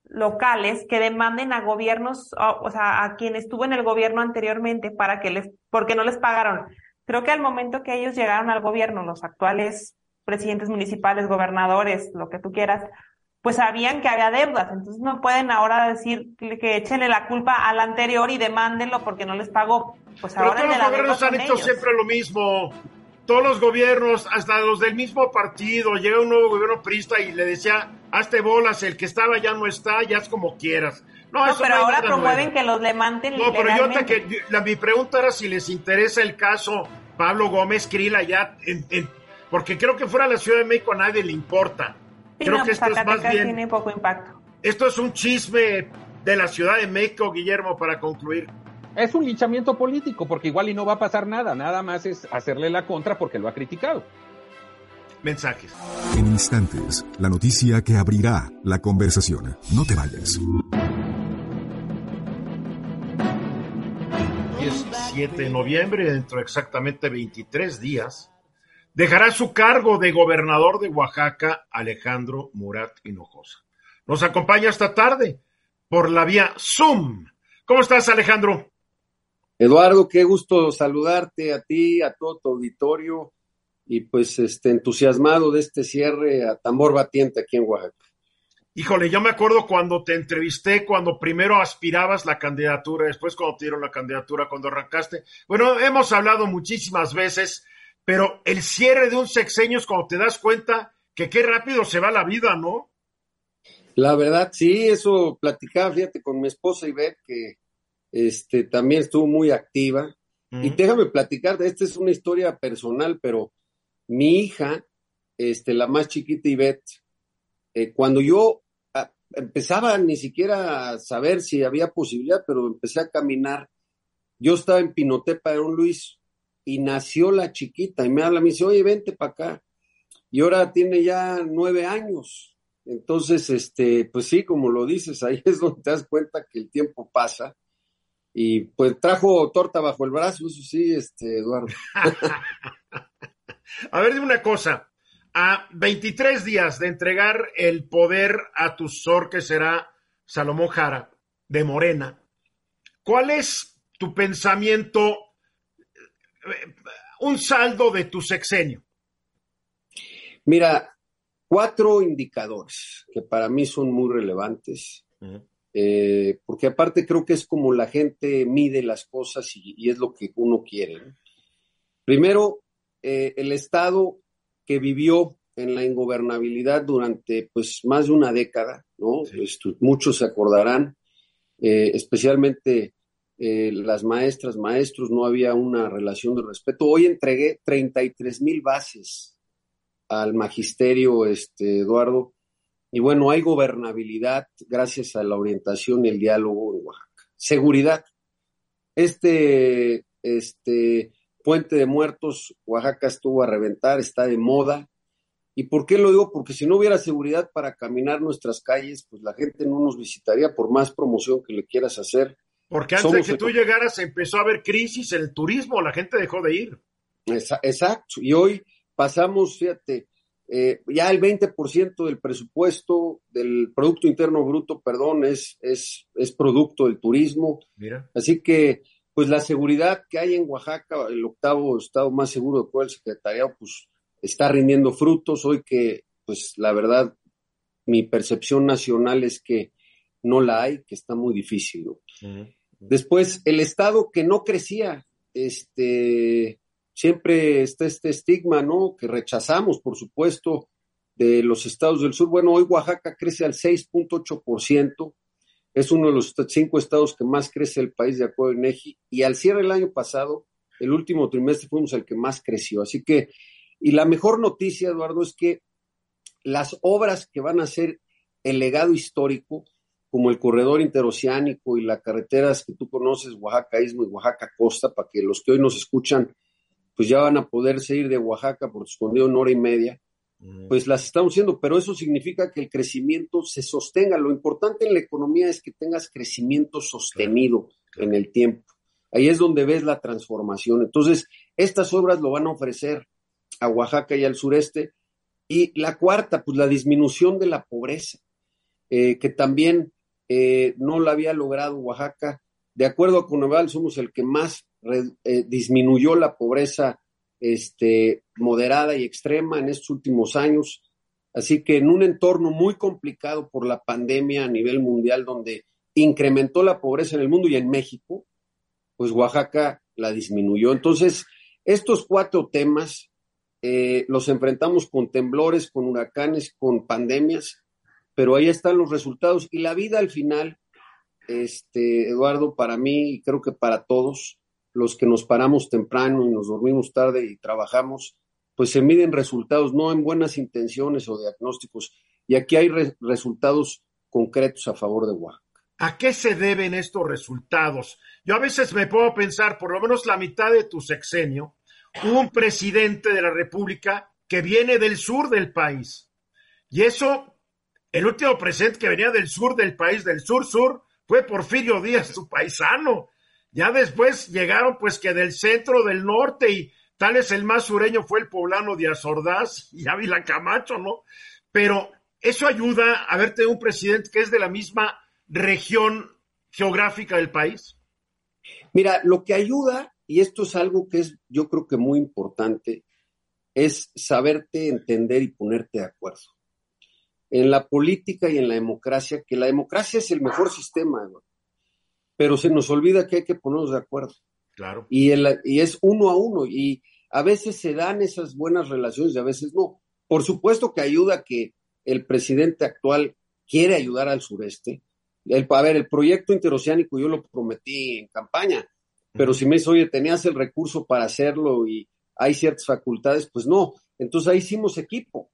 locales que demanden a gobiernos, o, sea, a quien estuvo en el gobierno anteriormente para que les, porque no les pagaron. Creo que al momento que ellos llegaron al gobierno, los actuales presidentes municipales, gobernadores, lo que tú quieras, pues sabían que había deudas, entonces no pueden ahora decir que echenle la culpa al anterior y demándenlo porque no les pagó. Pues Pero ahora todos los gobiernos han hecho ellos. siempre lo mismo. Todos los gobiernos, hasta los del mismo partido, llega un nuevo gobierno prista y le decía, hazte bolas, el que estaba ya no está, ya es como quieras. No, No, pero no ahora promueven que los levanten No, pero yo te, que, la, mi pregunta era si les interesa el caso Pablo Gómez Krill allá, en- en- porque creo que fuera la Ciudad de México a nadie le importa. Creo no, que esto es más bien, tiene poco impacto. esto es un chisme de la Ciudad de México, Guillermo, para concluir. Es un linchamiento político, porque igual y no va a pasar nada, nada más es hacerle la contra porque lo ha criticado. Mensajes. En instantes, la noticia que abrirá la conversación. No te vayas. 17 de noviembre, dentro de exactamente 23 días, dejará su cargo de gobernador de Oaxaca Alejandro Murat Hinojosa. Nos acompaña esta tarde por la vía Zoom. ¿Cómo estás, Alejandro? Eduardo, qué gusto saludarte a ti, a todo tu auditorio y pues este entusiasmado de este cierre a tambor batiente aquí en Oaxaca. Híjole, yo me acuerdo cuando te entrevisté, cuando primero aspirabas la candidatura, después cuando te dieron la candidatura, cuando arrancaste. Bueno, hemos hablado muchísimas veces, pero el cierre de un sexenio es cuando te das cuenta que qué rápido se va la vida, ¿no? La verdad, sí, eso platicaba, fíjate, con mi esposa Ivette, que este, también estuvo muy activa. Y déjame platicar, esta es una historia personal, pero mi hija, este, la más chiquita Ivette, eh, cuando yo ah, empezaba ni siquiera a saber si había posibilidad, pero empecé a caminar, yo estaba en Pinotepa de Don Luis y nació la chiquita y me habla, me dice, oye, vente para acá. Y ahora tiene ya nueve años. Entonces, este, pues sí, como lo dices, ahí es donde te das cuenta que el tiempo pasa. Y pues trajo torta bajo el brazo, eso sí, este, Eduardo. A ver, dime una cosa. A 23 días de entregar el poder a tu sor, que será Salomón Jara, de Morena, ¿cuál es tu pensamiento, un saldo de tu sexenio? Mira, cuatro indicadores que para mí son muy relevantes, eh, porque aparte creo que es como la gente mide las cosas y, y es lo que uno quiere. ¿no? Primero, eh, el Estado que vivió en la ingobernabilidad durante pues más de una década, ¿no? Sí. Esto- muchos se acordarán, eh, especialmente eh, las maestras, maestros, no había una relación de respeto. Hoy entregué 33 mil bases al magisterio, este, Eduardo, y bueno, hay gobernabilidad gracias a la orientación y el diálogo en Oaxaca. Seguridad. Este, este puente de muertos, Oaxaca estuvo a reventar, está de moda. ¿Y por qué lo digo? Porque si no hubiera seguridad para caminar nuestras calles, pues la gente no nos visitaría por más promoción que le quieras hacer. Porque antes Somos de que tú llegaras empezó a haber crisis en el turismo, la gente dejó de ir. Exacto. Y hoy pasamos, fíjate, eh, ya el 20% del presupuesto del Producto Interno Bruto, perdón, es, es, es producto del turismo. Mira. Así que, pues la seguridad que hay en Oaxaca, el octavo estado más seguro de todo el secretariado, pues está rindiendo frutos. Hoy que, pues la verdad, mi percepción nacional es que no la hay, que está muy difícil. ¿no? Después, el Estado que no crecía, este, siempre está este estigma, ¿no? Que rechazamos, por supuesto, de los estados del sur. Bueno, hoy Oaxaca crece al 6.8%, es uno de los cinco estados que más crece el país de acuerdo a INEGI, y al cierre del año pasado, el último trimestre fuimos el que más creció. Así que, y la mejor noticia, Eduardo, es que las obras que van a ser el legado histórico, como el corredor interoceánico y las carreteras que tú conoces, Oaxaca Istmo y Oaxaca Costa, para que los que hoy nos escuchan, pues ya van a poderse ir de Oaxaca por escondido en hora y media. pues las estamos haciendo, pero eso significa que el crecimiento se sostenga. Lo importante en la economía es que tengas crecimiento sostenido en el tiempo. Ahí es donde ves la transformación. Entonces, estas obras lo van a ofrecer a Oaxaca y al sureste. Y la cuarta, pues la disminución de la pobreza, eh, que también eh, no la había logrado Oaxaca. De acuerdo a Coneval, somos el que más eh, disminuyó la pobreza este, moderada y extrema en estos últimos años. Así que en un entorno muy complicado por la pandemia a nivel mundial, donde incrementó la pobreza en el mundo y en México, pues Oaxaca la disminuyó. Entonces, estos cuatro temas eh, los enfrentamos con temblores, con huracanes, con pandemias, pero ahí están los resultados. Y la vida al final, este, Eduardo, para mí y creo que para todos, los que nos paramos temprano y nos dormimos tarde y trabajamos, pues se miden resultados, no en buenas intenciones o diagnósticos. Y aquí hay resultados concretos a favor de Oaxaca. ¿A qué se deben estos resultados? Yo a veces me puedo pensar, por lo menos la mitad de tu sexenio, un presidente de la República que viene del sur del país. Y eso, el último presidente que venía del sur del país, del sur-sur, fue Porfirio Díaz, su paisano. Ya después llegaron pues que del centro, del norte y tal es el más sureño fue el poblano de Azordaz y Ávila Camacho, ¿no? Pero eso ayuda a verte un presidente que es de la misma región geográfica del país. Mira, lo que ayuda, y esto es algo que es yo creo que muy importante, es saberte entender y ponerte de acuerdo. En la política y en la democracia, que la democracia es el mejor sistema, ¿no? pero se nos olvida que hay que ponernos de acuerdo. Claro. Y, el, y es uno a uno, y a veces se dan esas buenas relaciones y a veces no. Por supuesto que ayuda que el presidente actual quiere ayudar al sureste. El, a ver, el proyecto interoceánico yo lo prometí en campaña, pero si me dice, oye, tenías el recurso para hacerlo y hay ciertas facultades, pues no. Entonces ahí hicimos equipo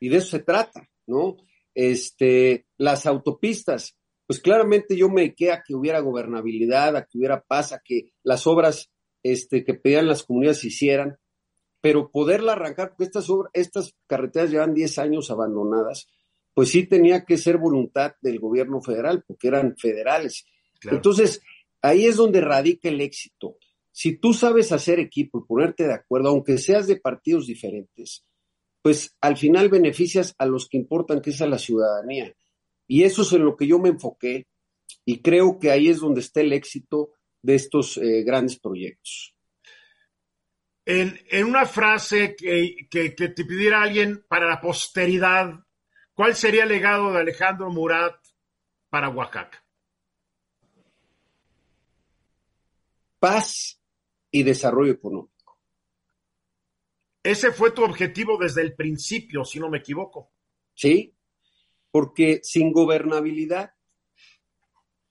y de eso se trata, ¿no? Este, las autopistas, pues claramente yo me dediqué a que hubiera gobernabilidad, a que hubiera paz, a que las obras este, que pedían las comunidades se hicieran, pero poderla arrancar, porque estas, obras, estas carreteras llevan 10 años abandonadas, pues sí tenía que ser voluntad del gobierno federal, porque eran federales. Entonces, ahí es donde radica el éxito. Si tú sabes hacer equipo y ponerte de acuerdo, aunque seas de partidos diferentes, pues al final beneficias a los que importan, que es a la ciudadanía. Y eso es en lo que yo me enfoqué y creo que ahí es donde está el éxito de estos eh, grandes proyectos. En, una frase que, que, te pidiera alguien para la posteridad, ¿cuál sería el legado de Alejandro Murat para Oaxaca? Paz y desarrollo económico. Ese fue tu objetivo desde el principio, si no me equivoco. Sí, porque sin gobernabilidad,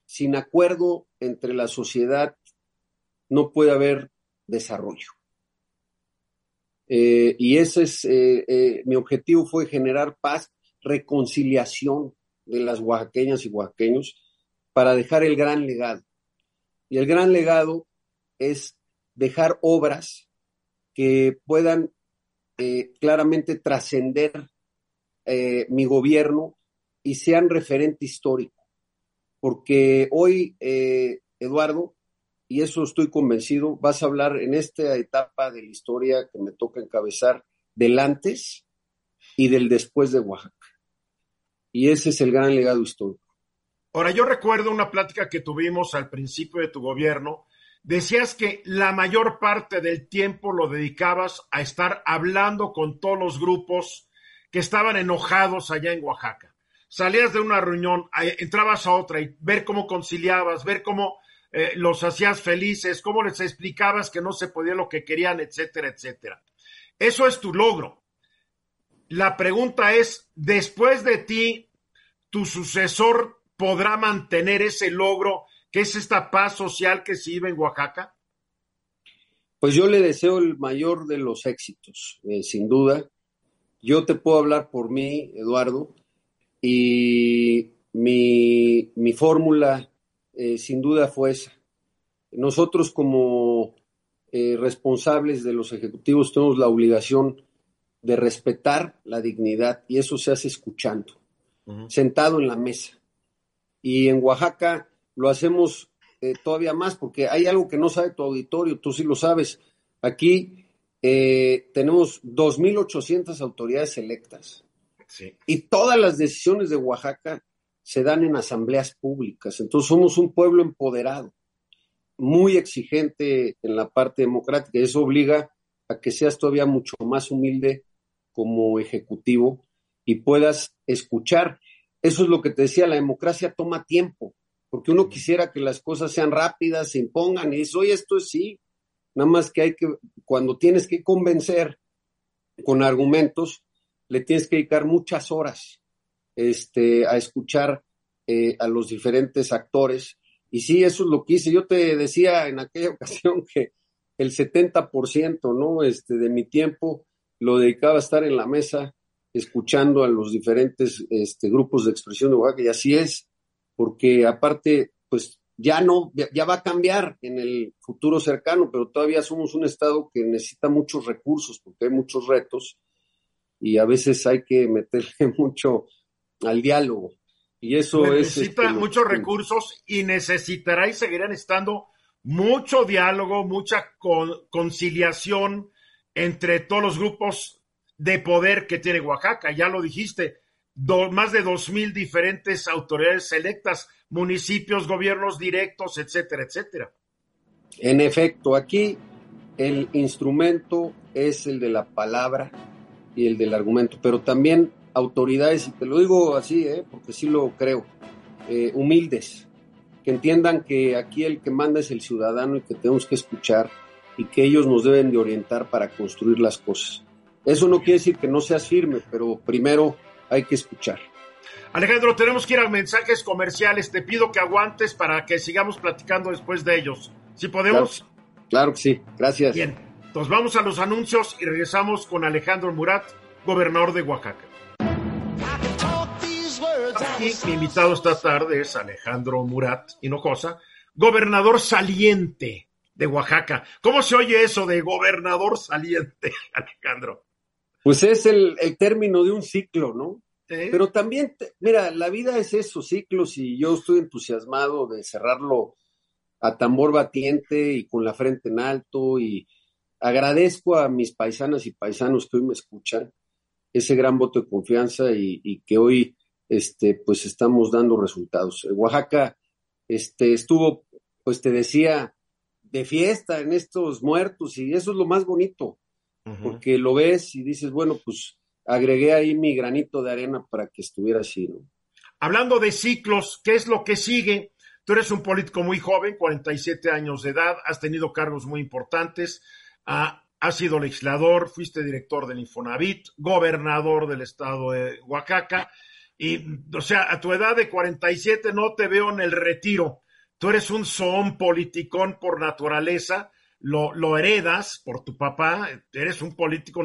sin acuerdo entre la sociedad, no puede haber desarrollo. Eh, y ese es, eh, eh, mi objetivo fue generar paz, reconciliación de las oaxaqueñas y oaxaqueños para dejar el gran legado. Y el gran legado es dejar obras que puedan claramente trascender mi gobierno y sean referente histórico. Porque hoy, eh, Eduardo, y eso estoy convencido, vas a hablar en esta etapa de la historia que me toca encabezar del antes y del después de Oaxaca. Y ese es el gran legado histórico. Ahora, yo recuerdo una plática que tuvimos al principio de tu gobierno. Decías que la mayor parte del tiempo lo dedicabas a estar hablando con todos los grupos que estaban enojados allá en Oaxaca salías de una reunión, entrabas a otra y ver cómo conciliabas, ver cómo eh, los hacías felices, cómo les explicabas que no se podía lo que querían, etcétera, etcétera. Eso es tu logro. La pregunta es, después de ti, ¿tu sucesor podrá mantener ese logro que es esta paz social que se vive en Oaxaca? Pues yo le deseo el mayor de los éxitos, eh, sin duda. Yo te puedo hablar por mí, Eduardo y mi, fórmula eh, sin duda fue esa. Nosotros como eh, responsables de los ejecutivos tenemos la obligación de respetar la dignidad y eso se hace escuchando, sentado en la mesa. Y en Oaxaca lo hacemos eh, todavía más porque hay algo que no sabe tu auditorio, tú sí lo sabes. Aquí eh, tenemos 2.800 autoridades electas y todas las decisiones de Oaxaca se dan en asambleas públicas. Entonces somos un pueblo empoderado, muy exigente en la parte democrática. Eso obliga a que seas todavía mucho más humilde como ejecutivo y puedas escuchar. Eso es lo que te decía, la democracia toma tiempo, porque uno quisiera que las cosas sean rápidas, se impongan y dice, oye, esto es sí, nada más que hay que, cuando tienes que convencer con argumentos, le tienes que dedicar muchas horas este, a escuchar eh, a los diferentes actores. Y sí, eso es lo que hice. Yo te decía en aquella ocasión que el 70%, ¿no? Este, de mi tiempo lo dedicaba a estar en la mesa escuchando a los diferentes este, grupos de expresión de Oaxaca. Y así es, porque aparte, pues ya no, ya, va a cambiar en el futuro cercano, pero todavía somos un estado que necesita muchos recursos porque hay muchos retos y a veces hay que meterle mucho al diálogo. Y eso es. Necesita este, muchos recursos y necesitará y seguirán estando mucho diálogo, mucha conciliación entre todos los grupos de poder que tiene Oaxaca. Ya lo dijiste, más de dos mil diferentes autoridades electas, municipios, gobiernos directos, etcétera, etcétera. En efecto, aquí el instrumento es el de la palabra y el del argumento, pero también autoridades, y te lo digo así, ¿eh? porque sí lo creo, eh, humildes, que entiendan que aquí el que manda es el ciudadano y que tenemos que escuchar y que ellos nos deben de orientar para construir las cosas. Eso no quiere decir que no seas firme, pero primero hay que escuchar. Alejandro, tenemos que ir a mensajes comerciales. Te pido que aguantes para que sigamos platicando después de ellos. ¿Sí podemos? Claro, claro que sí. Gracias. Bien. Entonces vamos a los anuncios y regresamos con Alejandro Murat, gobernador de Oaxaca. Aquí mi invitado esta tarde es Alejandro Murat Hinojosa, gobernador saliente de Oaxaca. ¿Cómo se oye eso de gobernador saliente, Alejandro? Pues es el, término de un ciclo, ¿no? Pero también, mira, la vida es eso, ciclos, y yo estoy entusiasmado de cerrarlo a tambor batiente y con la frente en alto y agradezco a mis paisanas y paisanos que hoy me escuchan ese gran voto de confianza y, que hoy este, pues estamos dando resultados. Oaxaca este, estuvo, pues te decía, de fiesta en estos muertos y eso es lo más bonito, porque lo ves y dices, bueno, pues agregué ahí mi granito de arena para que estuviera así, ¿no? Hablando de ciclos, ¿qué es lo que sigue? Tú eres un político muy joven, 47 años de edad, has tenido cargos muy importantes, has sido legislador, fuiste director del Infonavit, gobernador del estado de Oaxaca, y, o sea, a tu edad de 47 no te veo en el retiro. Tú eres un son politicón por naturaleza, lo, heredas por tu papá, eres un político,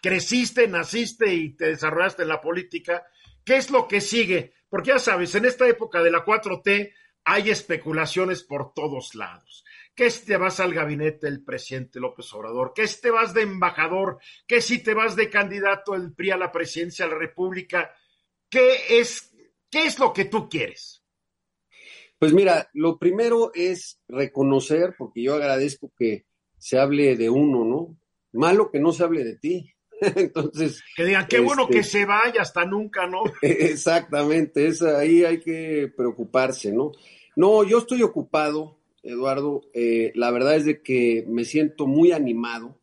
creciste, naciste y te desarrollaste en la política. ¿Qué es lo que sigue? Porque ya sabes, en esta época de la 4T hay especulaciones por todos lados que si te vas al gabinete del presidente López Obrador, que si te vas de embajador, que si te vas de candidato del PRI a la presidencia de la República, ¿qué es, qué es lo que tú quieres? Pues mira, lo primero es reconocer, porque yo agradezco que se hable de uno, ¿no? Malo que no se hable de ti. Entonces. Que digan, qué bueno que este se vaya hasta nunca, ¿no? Exactamente, es, ahí hay que preocuparse, ¿no? No, yo estoy ocupado, Eduardo, eh, la verdad es de que me siento muy animado.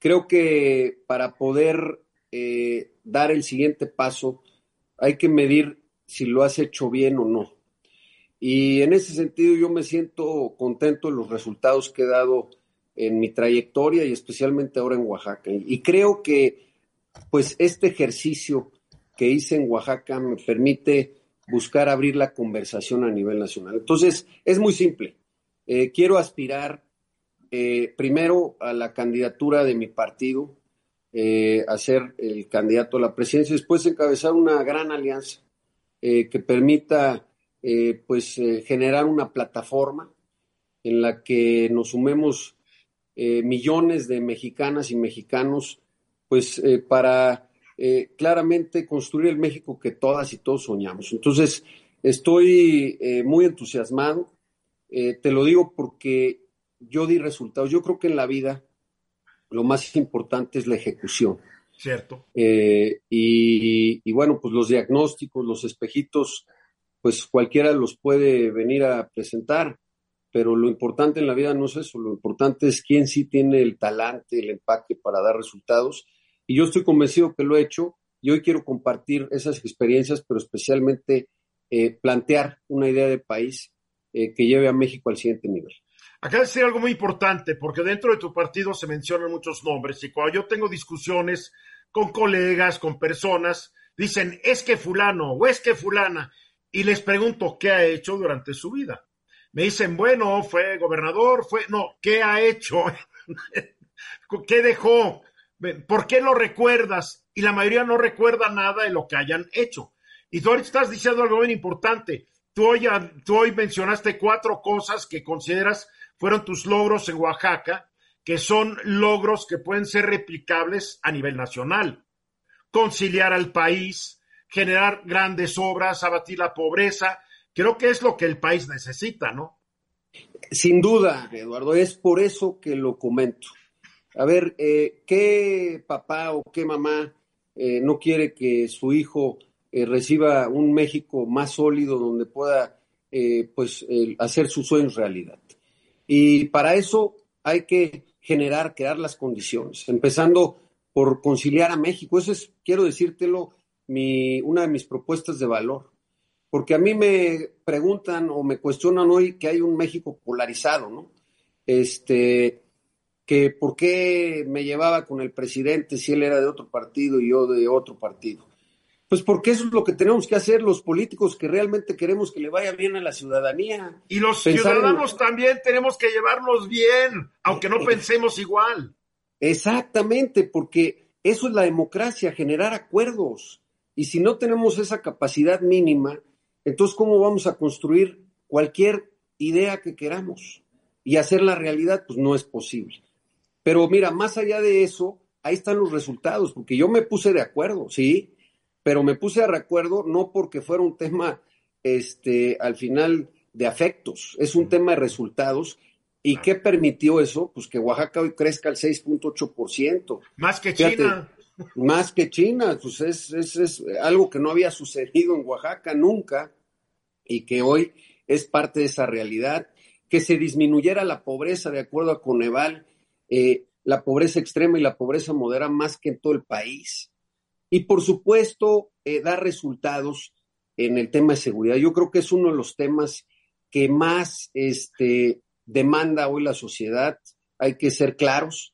Creo que para poder eh, dar el siguiente paso hay que medir si lo has hecho bien o no. Y en ese sentido yo me siento contento de los resultados que he dado en mi trayectoria y especialmente ahora en Oaxaca. Y creo que pues este ejercicio que hice en Oaxaca me permite buscar abrir la conversación a nivel nacional. Entonces, es muy simple. Eh, quiero aspirar eh, primero a la candidatura de mi partido, eh, a ser el candidato a la presidencia, después encabezar una gran alianza que permita pues generar una plataforma en la que nos sumemos millones de mexicanas y mexicanos pues eh, para eh, claramente construir el México que todas y todos soñamos. Entonces, estoy eh, muy entusiasmado, te lo digo porque yo di resultados. Yo creo que en la vida lo más importante es la ejecución. Cierto. y, y, bueno, pues los diagnósticos, los espejitos, pues cualquiera los puede venir a presentar pero lo importante en la vida no es eso, lo importante es quién sí tiene el talante, el empaque para dar resultados. Y yo estoy convencido que lo he hecho y hoy quiero compartir esas experiencias, pero especialmente eh, plantear una idea de país eh, que lleve a México al siguiente nivel. Acá decir algo muy importante, porque dentro de tu partido se mencionan muchos nombres y cuando yo tengo discusiones con colegas, con personas, dicen, es que fulano o es que fulana, y les pregunto qué ha hecho durante su vida me dicen, bueno, fue gobernador, fue, no, ¿qué ha hecho? ¿Qué dejó? ¿Por qué lo recuerdas? Y la mayoría no recuerda nada de lo que hayan hecho. Y tú ahorita estás diciendo algo bien importante. Tú hoy, mencionaste cuatro cosas que consideras fueron tus logros en Oaxaca, que son logros que pueden ser replicables a nivel nacional. Conciliar al país, generar grandes obras, abatir la pobreza, creo que es lo que el país necesita, ¿no? Sin duda, Eduardo, es por eso que lo comento. A ver, eh, ¿qué papá o qué mamá eh, no quiere que su hijo eh, reciba un México más sólido donde pueda pues hacer sus sueños realidad? Y para eso hay que generar, crear las condiciones, empezando por conciliar a México. Eso es, quiero decírtelo, mi, una de mis propuestas de valor porque a mí me preguntan o me cuestionan hoy que hay un México polarizado, ¿no? Este, que por qué me llevaba con el presidente si él era de otro partido y yo de otro partido. Pues porque eso es lo que tenemos que hacer los políticos que realmente queremos que le vaya bien a la ciudadanía. Y los ciudadanos también tenemos que llevarnos bien, aunque no pensemos igual. Exactamente, porque eso es la democracia, generar acuerdos. Y si no tenemos esa capacidad mínima, entonces, ¿cómo vamos a construir cualquier idea que queramos y hacerla realidad? Pues no es posible. Pero mira, más allá de eso, ahí están los resultados, porque yo me puse de acuerdo, sí, pero me puse de acuerdo no porque fuera un tema, este, al final de afectos, es un tema de resultados. ¿Y qué permitió eso? Pues que Oaxaca hoy crezca al 6.8%. Más que China. Más que China, pues es, es, algo que no había sucedido en Oaxaca nunca y que hoy es parte de esa realidad. Que se disminuyera la pobreza, de acuerdo a Coneval, eh, la pobreza extrema y la pobreza moderada más que en todo el país. Y por supuesto, eh, dar resultados en el tema de seguridad. Yo creo que es uno de los temas que más este, demanda hoy la sociedad. Hay que ser claros,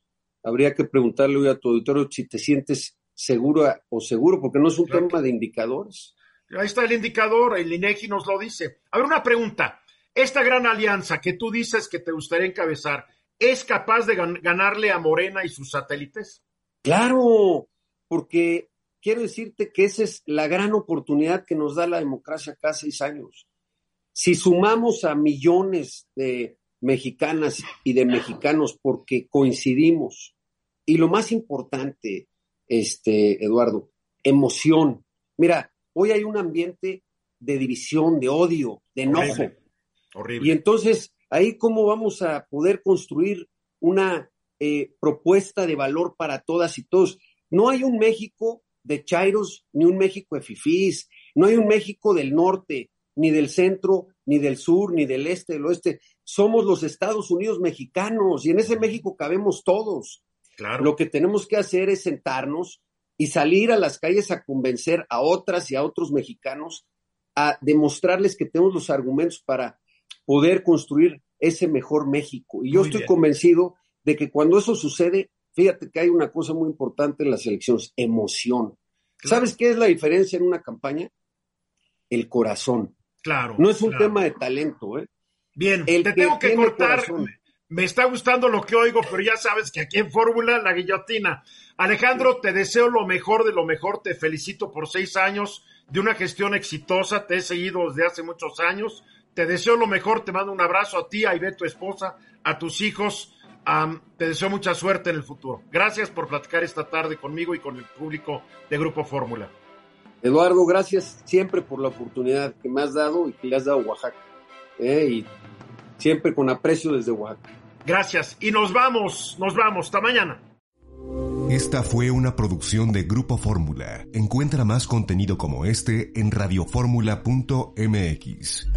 habría que preguntarle hoy a tu auditorio si te sientes seguro o seguro, porque no es un tema de indicadores. Ahí está el indicador, el INEGI nos lo dice. A ver, una pregunta. Esta gran alianza que tú dices que te gustaría encabezar, ¿es capaz de ganarle a Morena y sus satélites? Claro, porque quiero decirte que esa es la gran oportunidad que nos da la democracia cada seis años. Si sumamos a millones de mexicanas y de mexicanos porque coincidimos. Y lo más importante, este, Eduardo, emoción. Mira, hoy hay un ambiente de división, de odio, de enojo. Horrible. Y entonces, ahí cómo vamos a poder construir una eh, propuesta de valor para todas y todos. No hay un México de Chairos ni un México de Fifís, no hay un México del norte, ni del centro, ni del sur, ni del este, del oeste somos los Estados Unidos mexicanos y en ese México cabemos todos. Claro. Lo que tenemos que hacer es sentarnos y salir a las calles a convencer a otras y a otros mexicanos a demostrarles que tenemos los argumentos para poder construir ese mejor México. Y yo estoy convencido de que cuando eso sucede, fíjate que hay una cosa muy importante en las elecciones, emoción. ¿Sabes qué es la diferencia en una campaña? El corazón. Claro. No es un tema de talento, ¿eh? Bien, te tengo que cortar. Me está gustando lo que oigo, pero ya sabes que aquí en Fórmula, la guillotina. Alejandro, te deseo lo mejor de lo mejor. Te felicito por seis años de una gestión exitosa. Te he seguido desde hace muchos años. Te deseo lo mejor. Te mando un abrazo a ti, a Ivette, tu esposa, a tus hijos, te deseo mucha suerte en el futuro. Gracias por platicar esta tarde conmigo y con el público de Grupo Fórmula. Eduardo, gracias siempre por la oportunidad que me has dado y que le has dado a Oaxaca. ¿eh? Y siempre con aprecio desde Oaxaca. Gracias. Y nos vamos, nos vamos. Hasta mañana. Esta fue una producción de Grupo Fórmula. Encuentra más contenido como este en radioformula.mx.